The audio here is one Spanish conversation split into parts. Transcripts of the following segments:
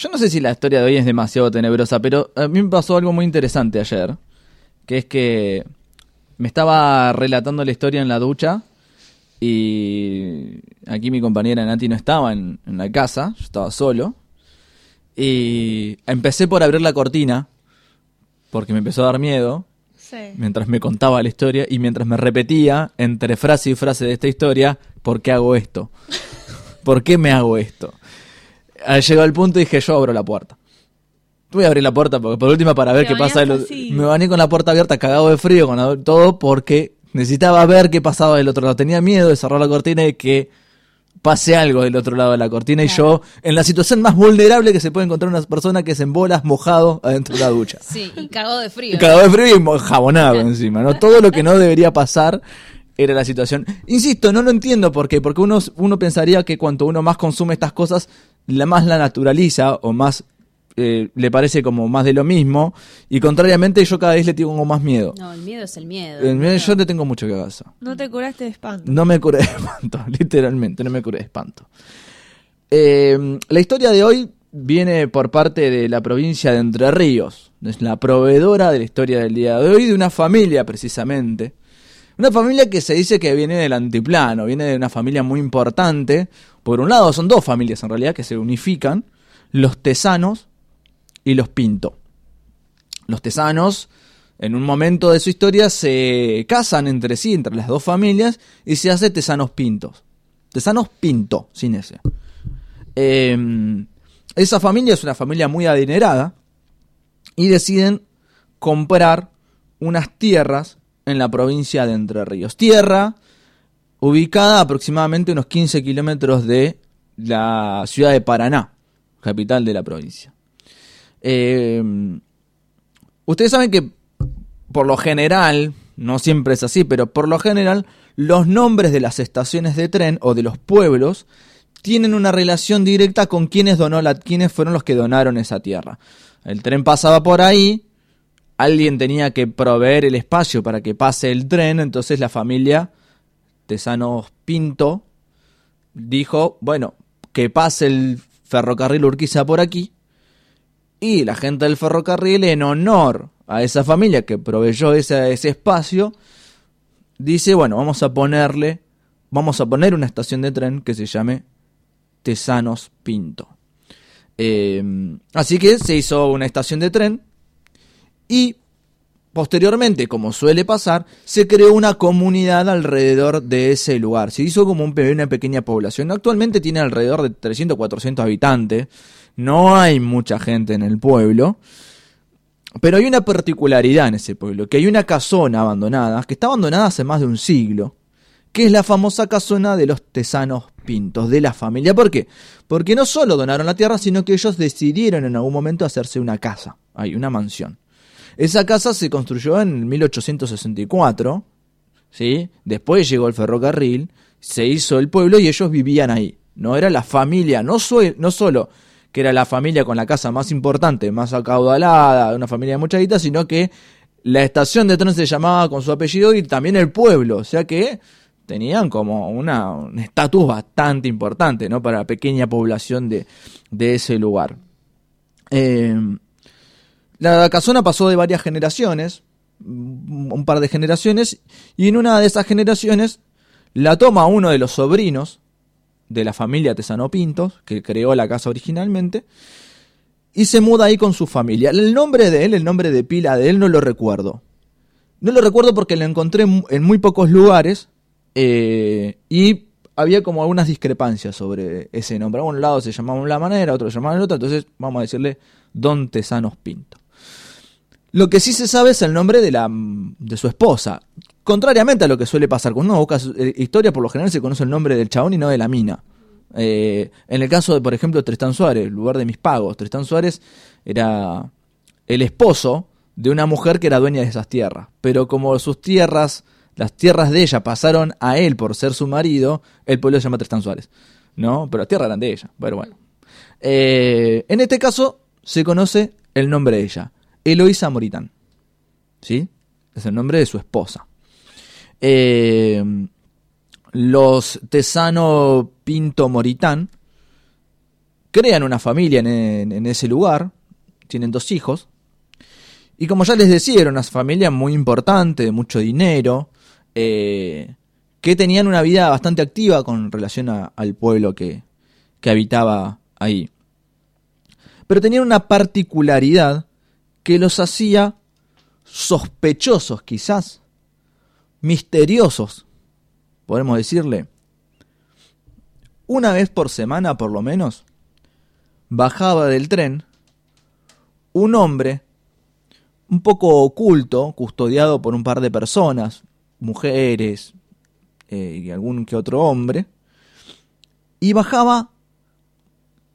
Yo no sé si la historia de hoy es demasiado tenebrosa, pero a mí me pasó algo muy interesante ayer, que es que me estaba relatando la historia en la ducha y aquí mi compañera Nati no estaba en, en la casa, yo estaba solo. Y empecé por abrir la cortina, porque me empezó a dar miedo, Sí. mientras me contaba la historia y mientras me repetía entre frase y frase de esta historia, ¿por qué hago esto? ¿Por qué me hago esto? Llegó al punto y dije, yo abro la puerta. Voy a abrir la puerta porque por última para ver Te qué pasa. así. Me bañé con la puerta abierta, cagado de frío, con todo porque necesitaba ver qué pasaba del otro lado. Tenía miedo de cerrar la cortina y que pase algo del otro lado de la cortina y yo en la situación más vulnerable que se puede encontrar una persona que es en bolas mojado adentro de la ducha. Sí, y cagó de frío. Cagado de frío y jabonado encima, ¿no? Todo lo que no debería pasar era la situación. Insisto, no lo entiendo por qué, porque uno, uno pensaría que cuanto uno más consume estas cosas, la más la naturaliza o más eh, le parece como más de lo mismo, y contrariamente yo cada vez le tengo más miedo. No, el miedo es el miedo. Yo le tengo mucho que eso. No te curaste de espanto. No me curé de espanto, literalmente, no me curé de espanto. Eh, la historia de hoy viene por parte de la provincia de Entre Ríos. Es la proveedora de la historia del día de hoy, de una familia precisamente. Una familia que se dice que viene del antiplano, viene de una familia muy importante. Por un lado, son dos familias en realidad que se unifican, los tesanos y los pinto. Los tesanos, en un momento de su historia, se casan entre sí, entre las dos familias, y se hace tesanos pintos. Tesanos pinto, sin ese. Eh, esa familia es una familia muy adinerada y deciden comprar unas tierras en la provincia de Entre Ríos. Tierra ubicada aproximadamente unos 15 kilómetros de la ciudad de Paraná, capital de la provincia. Eh, ustedes saben que por lo general, no siempre es así, pero por lo general, los nombres de las estaciones de tren o de los pueblos tienen una relación directa con quienes donó quienes fueron los que donaron esa tierra. El tren pasaba por ahí, alguien tenía que proveer el espacio para que pase el tren, entonces la familia Tesanos Pinto dijo, bueno, que pase el ferrocarril Urquiza por aquí, y la gente del ferrocarril, en honor a esa familia que proveyó ese, espacio, dice, bueno, vamos a ponerle, vamos a poner una estación de tren que se llame Tesanos Pinto. Eh, así que se hizo una estación de tren y posteriormente, como suele pasar, se creó una comunidad alrededor de ese lugar. Se hizo como un una pequeña población. Actualmente tiene alrededor de 300 400 habitantes. No hay mucha gente en el pueblo. Pero hay una particularidad en ese pueblo, que hay una casona abandonada, que está abandonada hace más de un siglo, que es la famosa casona de los tesanos pintos, de la familia. ¿Por qué? Porque no solo donaron la tierra, sino que ellos decidieron en algún momento hacerse una casa, hay una mansión. Esa casa se construyó en 1864, ¿sí? Después llegó el ferrocarril, se hizo el pueblo y ellos vivían ahí. No era la familia, no, no solo que era la familia con la casa más importante, más acaudalada, una familia de mucha guita, sino que la estación de tren se llamaba con su apellido y también el pueblo, o sea que tenían como una, un estatus bastante importante, ¿no? Para la pequeña población de, de ese lugar. Eh, la casona pasó de varias generaciones, un un par de generaciones, y en una de esas generaciones la toma uno de los sobrinos de la familia Tesano Pintos, que creó la casa originalmente, y se muda ahí con su familia. El nombre de él, el nombre de pila de él, no lo recuerdo. No lo recuerdo porque lo encontré en muy pocos lugares eh, y había como algunas discrepancias sobre ese nombre. A un lado se llamaba una manera, otro se llamaba de otra, entonces vamos a decirle Don Tesanos Pinto. Lo que sí se sabe es el nombre de, la, de su esposa. Contrariamente a lo que suele pasar con una busca eh, historia, por lo general se conoce el nombre del chabón y no de la mina. Eh, en el caso de, por ejemplo, Tristán Suárez, lugar de mis pagos, Tristán Suárez era el esposo de una mujer que era dueña de esas tierras. Pero como sus tierras, las tierras de ella pasaron a él por ser su marido, el pueblo se llama Tristán Suárez. ¿No? Pero las tierras eran de ella. Pero bueno. Eh, en este caso se conoce el nombre de ella. Eloísa Moritán. ¿Sí? Es el nombre de su esposa. Eh, los Tesano Pinto Moritán crean una familia en, en ese lugar, tienen dos hijos, y como ya les decía, era una familia muy importante, de mucho dinero, eh, que tenían una vida bastante activa con relación al pueblo que, que habitaba ahí. Pero tenían una particularidad que los hacía sospechosos quizás, misteriosos, podemos decirle. Una vez por semana por lo menos, bajaba del tren un hombre un poco oculto, custodiado por un par de personas, mujeres eh, y algún que otro hombre, y bajaba,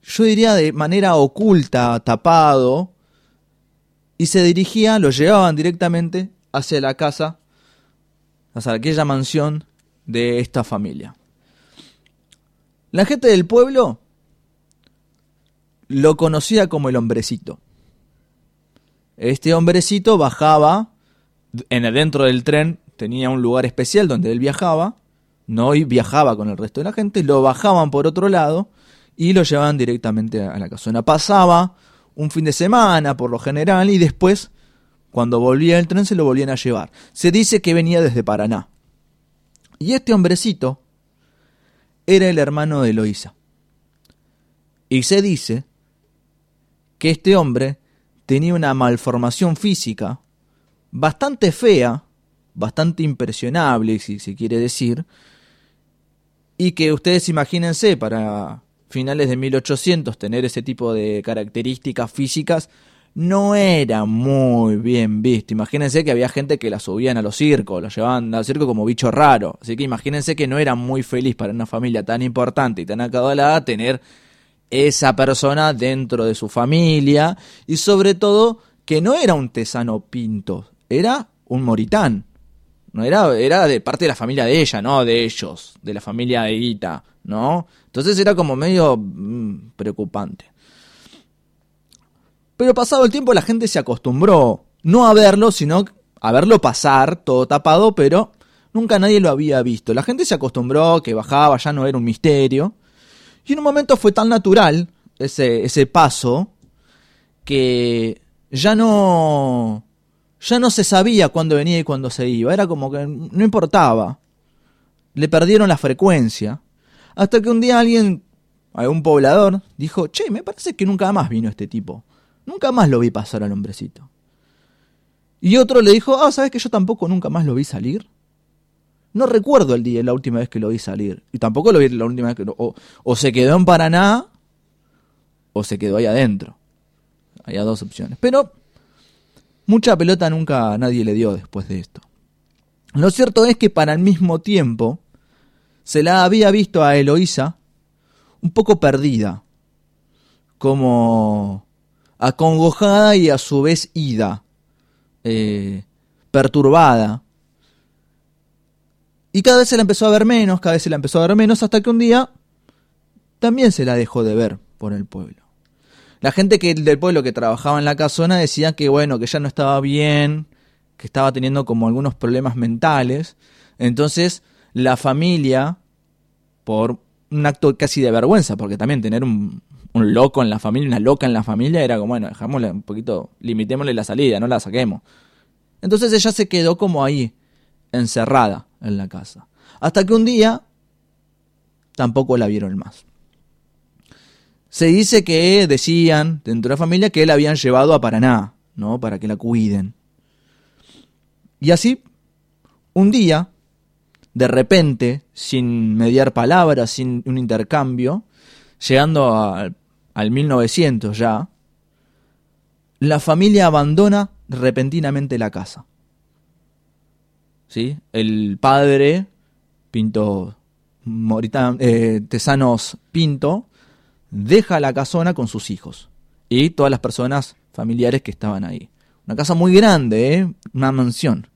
yo diría de manera oculta, tapado, y se dirigía, lo llevaban directamente hacia la casa, hacia aquella mansión de esta familia. La gente del pueblo lo conocía como el hombrecito. Este hombrecito bajaba en dentro del tren, tenía un lugar especial donde él viajaba, no viajaba con el resto de la gente, lo bajaban por otro lado y lo llevaban directamente a la casona. Pasaba un fin de semana por lo general y después, cuando volvía el tren, se lo volvían a llevar. Se dice que venía desde Paraná. Y este hombrecito era el hermano de Eloísa. Y se dice que este hombre tenía una malformación física bastante fea, bastante impresionable, si se quiere decir, y que ustedes imagínense para finales de 1800 tener ese tipo de características físicas no era muy bien visto. Imagínense que había gente que la subían a los circos, lo llevaban al circo como bicho raro. Así que imagínense que no era muy feliz para una familia tan importante y tan acabada tener esa persona dentro de su familia y sobre todo que no era un tesano pinto, era un moritán. No era, era de parte de la familia de ella, no de ellos, de la familia de Guita, ¿no? Entonces era como medio mm, preocupante. Pero pasado el tiempo la gente se acostumbró no a verlo, sino a verlo pasar todo tapado, pero nunca nadie lo había visto. La gente se acostumbró que bajaba, ya no era un misterio. Y en un momento fue tan natural ese, ese paso que ya no, ya no se sabía cuándo venía y cuándo se iba. Era como que no importaba. Le perdieron la frecuencia. Hasta que un día alguien, algún poblador, dijo, che, me parece que nunca más vino este tipo. Nunca más lo vi pasar al hombrecito. Y otro le dijo, ah, ¿sabes que yo tampoco nunca más lo vi salir? No recuerdo el día, la última vez que lo vi salir. Y tampoco lo vi la última vez que lo... O, se quedó en Paraná o se quedó ahí adentro. Había dos opciones. Pero mucha pelota nunca nadie le dio después de esto. Lo cierto es que para el mismo tiempo se la había visto a Eloísa un poco perdida, como acongojada y a su vez ida, eh, perturbada, y cada vez se la empezó a ver menos, cada vez se la empezó a ver menos, hasta que un día también se la dejó de ver por el pueblo. La gente del pueblo que trabajaba en la casona decía que bueno, que ya no estaba bien, que estaba teniendo como algunos problemas mentales. Entonces, la familia, por un acto casi de vergüenza, porque también tener un, loco en la familia, una loca en la familia, era como, bueno, dejámosle un poquito, limitémosle la salida, no la saquemos. Entonces ella se quedó como ahí, encerrada en la casa. Hasta que un día tampoco la vieron más. Se dice que decían dentro de la familia que la habían llevado a Paraná, ¿no? Para que la cuiden. Y así, un día, de repente, sin mediar palabras, sin un intercambio, llegando al 1900 ya, la familia abandona repentinamente la casa. ¿sí? El padre, Pinto eh, Tesanos Pinto, deja la casona con sus hijos y todas las personas familiares que estaban ahí. Una casa muy grande, ¿eh? una mansión.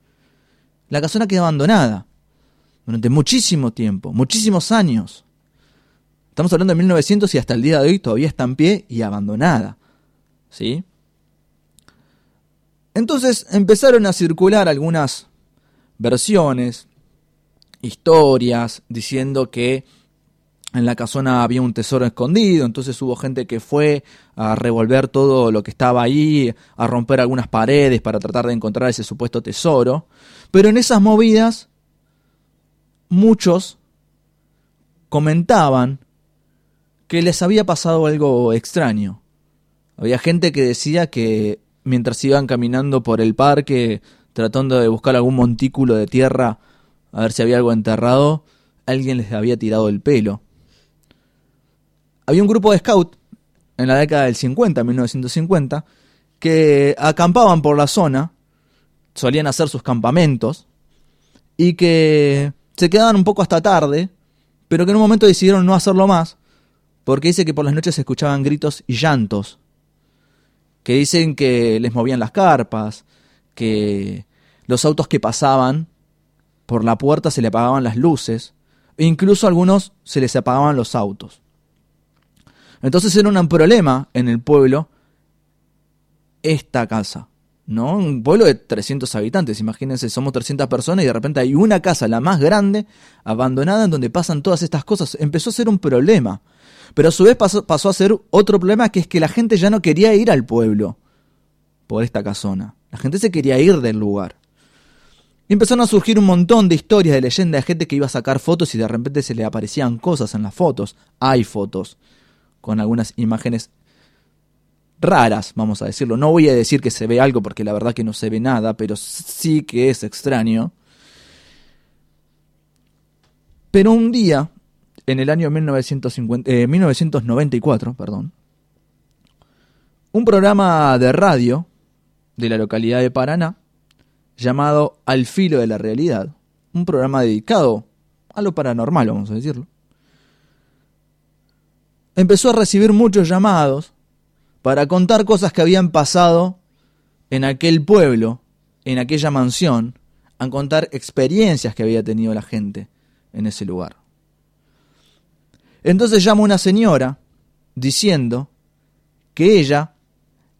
La casona queda abandonada durante muchísimo tiempo, muchísimos años. Estamos hablando de 1900 y hasta el día de hoy todavía está en pie y abandonada. ¿Sí? Entonces empezaron a circular algunas versiones, historias, diciendo que en la casona había un tesoro escondido, entonces hubo gente que fue a revolver todo lo que estaba ahí, a romper algunas paredes para tratar de encontrar ese supuesto tesoro. Pero en esas movidas, muchos comentaban que les había pasado algo extraño. Había gente que decía que mientras iban caminando por el parque, tratando de buscar algún montículo de tierra, a ver si había algo enterrado, alguien les había tirado el pelo. Había un grupo de scout en la década del 50, 1950, que acampaban por la zona, solían hacer sus campamentos, y que se quedaban un poco hasta tarde, pero que en un momento decidieron no hacerlo más, porque dice que por las noches se escuchaban gritos y llantos, que dicen que les movían las carpas, que los autos que pasaban por la puerta se le apagaban las luces, e incluso a algunos se les apagaban los autos. Entonces era un problema en el pueblo esta casa, ¿no? Un pueblo de 300 habitantes, imagínense, somos 300 personas y de repente hay una casa, la más grande, abandonada, en donde pasan todas estas cosas. Empezó a ser un problema. Pero a su vez pasó, pasó a ser otro problema que es que la gente ya no quería ir al pueblo por esta casona. La gente se quería ir del lugar. Y empezaron a surgir un montón de historias, de leyendas, de gente que iba a sacar fotos y de repente se le aparecían cosas en las fotos. Hay fotos con algunas imágenes raras, vamos a decirlo. No voy a decir que se ve algo porque la verdad que no se ve nada, pero sí que es extraño. Pero un día, en el año 1950, 1994, eh, perdón, un programa de radio de la localidad de Paraná llamado Al filo de la realidad, un programa dedicado a lo paranormal, vamos a decirlo, empezó a recibir muchos llamados para contar cosas que habían pasado en aquel pueblo, en aquella mansión, a contar experiencias que había tenido la gente en ese lugar. Entonces llama una señora diciendo que ella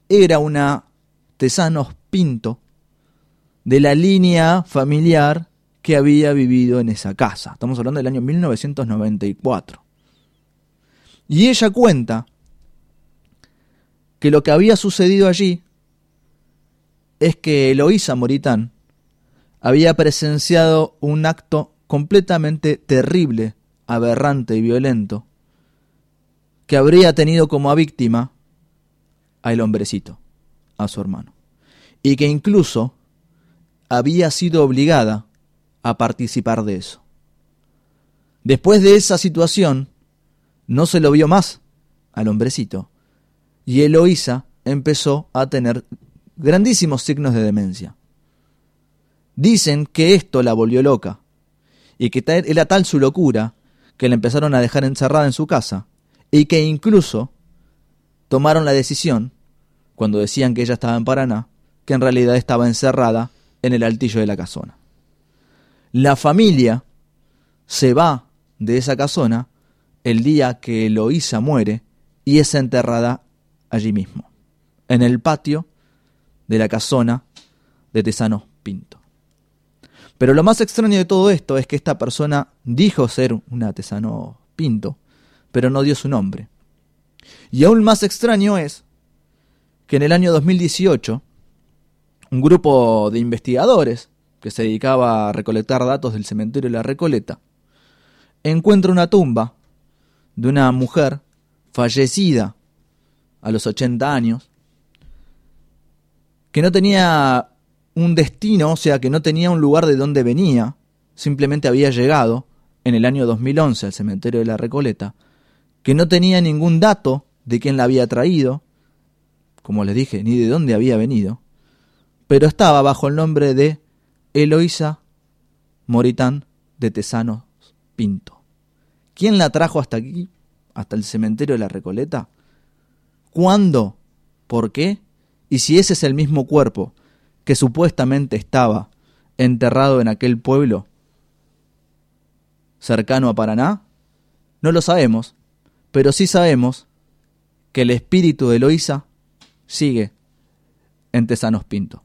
era una Tesanos Pinto de la línea familiar que había vivido en esa casa. Estamos hablando del año 1994. Y ella cuenta que lo que había sucedido allí es que Eloísa Moritán había presenciado un acto completamente terrible, aberrante y violento, que habría tenido como víctima a el hombrecito, a su hermano, y que incluso había sido obligada a participar de eso. Después de esa situación, no se lo vio más al hombrecito, y Eloísa empezó a tener grandísimos signos de demencia. Dicen que esto la volvió loca, y que era tal su locura que la empezaron a dejar encerrada en su casa, y que incluso tomaron la decisión, cuando decían que ella estaba en Paraná, que en realidad estaba encerrada en el altillo de la casona. La familia se va de esa casona el día que Eloísa muere y es enterrada allí mismo, en el patio de la casona de Tesano Pinto. Pero lo más extraño de todo esto es que esta persona dijo ser una Tesano Pinto, pero no dio su nombre. Y aún más extraño es que en el año 2018, un grupo de investigadores que se dedicaba a recolectar datos del cementerio de la Recoleta, encuentra una tumba de una mujer fallecida a los 80 años, que no tenía un destino, o sea, que no tenía un lugar de donde venía, simplemente había llegado en el año 2011 al cementerio de la Recoleta, que no tenía ningún dato de quién la había traído, como les dije, ni de dónde había venido, pero estaba bajo el nombre de Eloísa Moritán de Tesanos Pinto. ¿Quién la trajo hasta aquí, hasta el cementerio de la Recoleta? ¿Cuándo? ¿Por qué? Y si ese es el mismo cuerpo que supuestamente estaba enterrado en aquel pueblo cercano a Paraná, no lo sabemos, pero sí sabemos que el espíritu de Eloísa sigue en Tesanos Pinto.